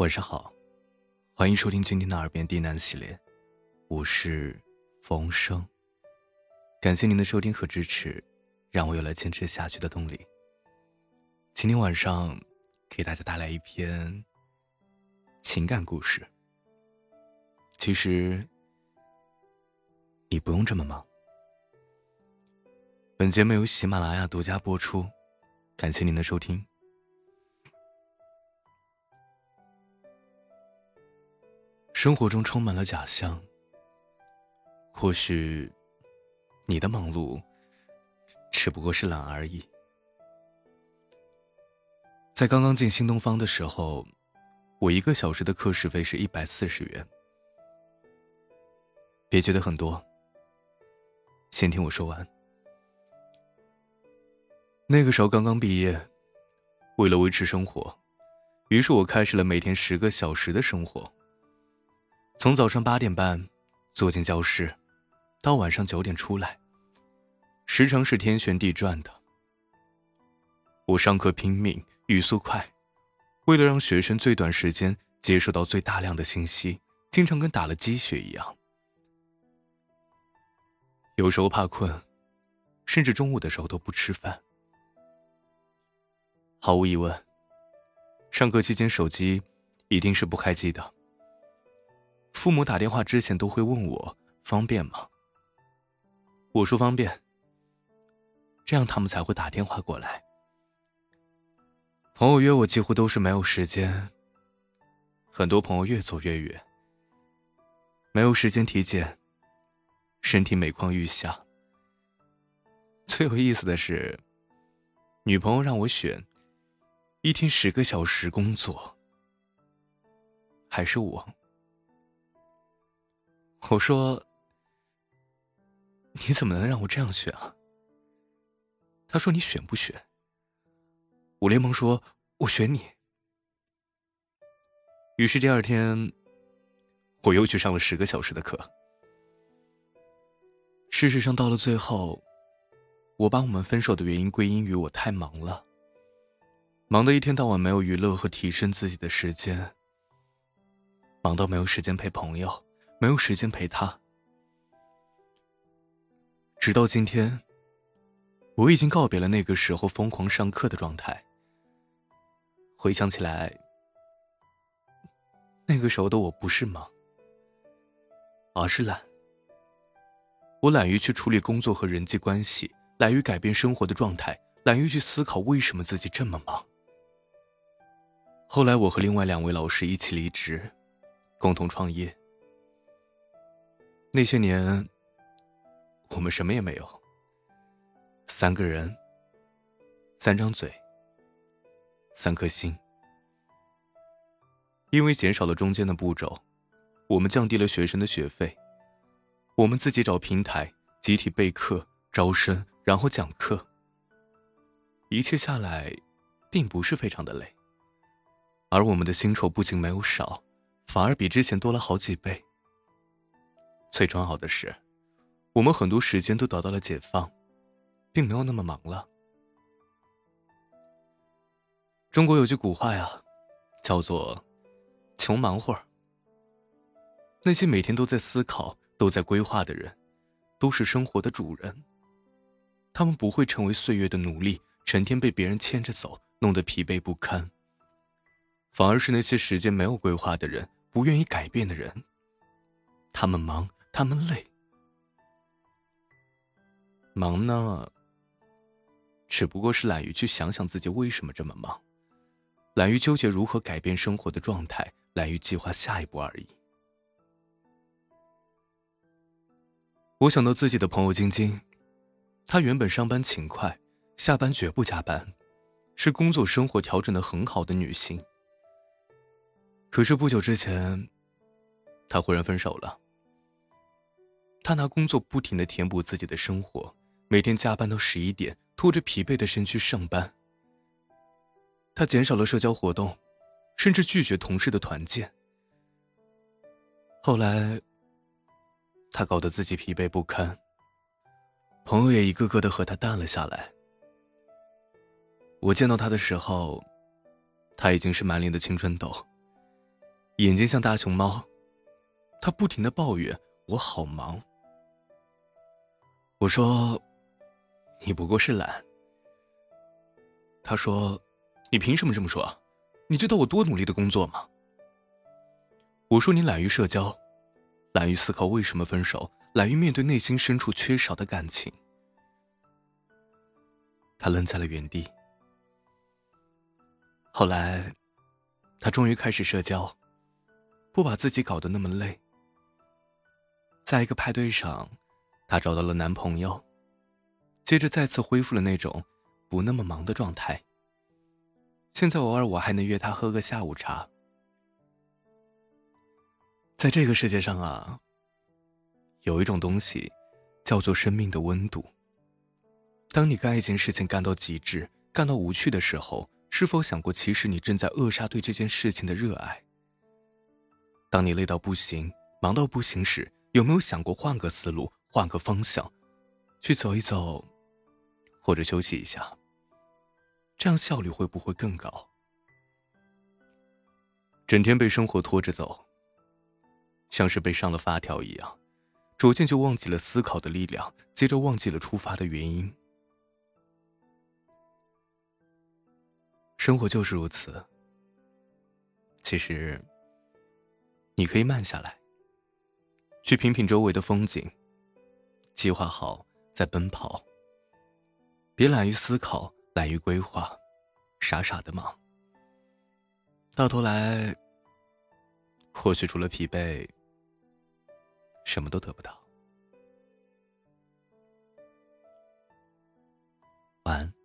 晚上好，欢迎收听今天的耳边低喃系列，我是冯生。感谢您的收听和支持，让我有了坚持下去的动力。今天晚上给大家带来一篇情感故事。其实你不用这么忙。本节目由喜马拉雅独家播出，感谢您的收听。生活中充满了假象，或许你的忙碌只不过是懒而已。在刚刚进新东方的时候，我一个小时的课时费是一百四十元。别觉得很多，先听我说完。那个时候刚刚毕业，为了维持生活，于是我开始了每天十个小时的生活。从早上八点半坐进教室，到晚上九点出来，时常是天旋地转的。我上课拼命，语速快，为了让学生最短时间接受到最大量的信息，经常跟打了鸡血一样。有时候怕困，甚至中午的时候都不吃饭。毫无疑问，上课期间手机一定是不开机的。父母打电话之前都会问我方便吗？我说方便，这样他们才会打电话过来。朋友约我几乎都是没有时间，很多朋友越走越远，没有时间体检，身体每况愈下。最有意思的是，女朋友让我选，一天十个小时工作，还是我。我说：“你怎么能让我这样选啊？”他说：“你选不选？”我连忙说：“我选你。”于是第二天，我又去上了十个小时的课。事实上，到了最后，我把我们分手的原因归因于我太忙了，忙得一天到晚没有娱乐和提升自己的时间，忙到没有时间陪朋友。没有时间陪他，直到今天，我已经告别了那个时候疯狂上课的状态。回想起来，那个时候的我不是忙，而是懒。我懒于去处理工作和人际关系，懒于改变生活的状态，懒于去思考为什么自己这么忙。后来，我和另外两位老师一起离职，共同创业。那些年，我们什么也没有。三个人，三张嘴，三颗心。因为减少了中间的步骤，我们降低了学生的学费，我们自己找平台，集体备课、招生，然后讲课。一切下来，并不是非常的累，而我们的薪酬不仅没有少，反而比之前多了好几倍。最重要的是，我们很多时间都得到了解放，并没有那么忙了。中国有句古话呀，叫做“穷忙会儿”。那些每天都在思考、都在规划的人，都是生活的主人。他们不会成为岁月的奴隶，成天被别人牵着走，弄得疲惫不堪。反而是那些时间没有规划的人，不愿意改变的人。他们忙。他们累，忙呢，只不过是懒于去想想自己为什么这么忙，懒于纠结如何改变生活的状态，懒于计划下一步而已。我想到自己的朋友晶晶，她原本上班勤快，下班绝不加班，是工作生活调整的很好的女性。可是不久之前，她忽然分手了。他拿工作不停的填补自己的生活，每天加班到十一点，拖着疲惫的身躯上班。他减少了社交活动，甚至拒绝同事的团建。后来，他搞得自己疲惫不堪，朋友也一个个的和他淡了下来。我见到他的时候，他已经是满脸的青春痘，眼睛像大熊猫。他不停的抱怨我好忙。我说：“你不过是懒。”他说：“你凭什么这么说？你知道我多努力的工作吗？”我说：“你懒于社交，懒于思考为什么分手，懒于面对内心深处缺少的感情。”他愣在了原地。后来，他终于开始社交，不把自己搞得那么累。在一个派对上，她找到了男朋友，接着再次恢复了那种不那么忙的状态。现在偶尔我还能约她喝个下午茶。在这个世界上啊，有一种东西，叫做生命的温度。当你干一件事情干到极致、干到无趣的时候，是否想过，其实你正在扼杀对这件事情的热爱？当你累到不行、忙到不行时，有没有想过换个思路、换个方向，去走一走，或者休息一下？这样效率会不会更高？整天被生活拖着走，像是被上了发条一样，逐渐就忘记了思考的力量，接着忘记了出发的原因。生活就是如此。其实，你可以慢下来。去品品周围的风景，计划好再奔跑。别懒于思考，懒于规划，傻傻的忙。到头来，或许除了疲惫，什么都得不到。晚安。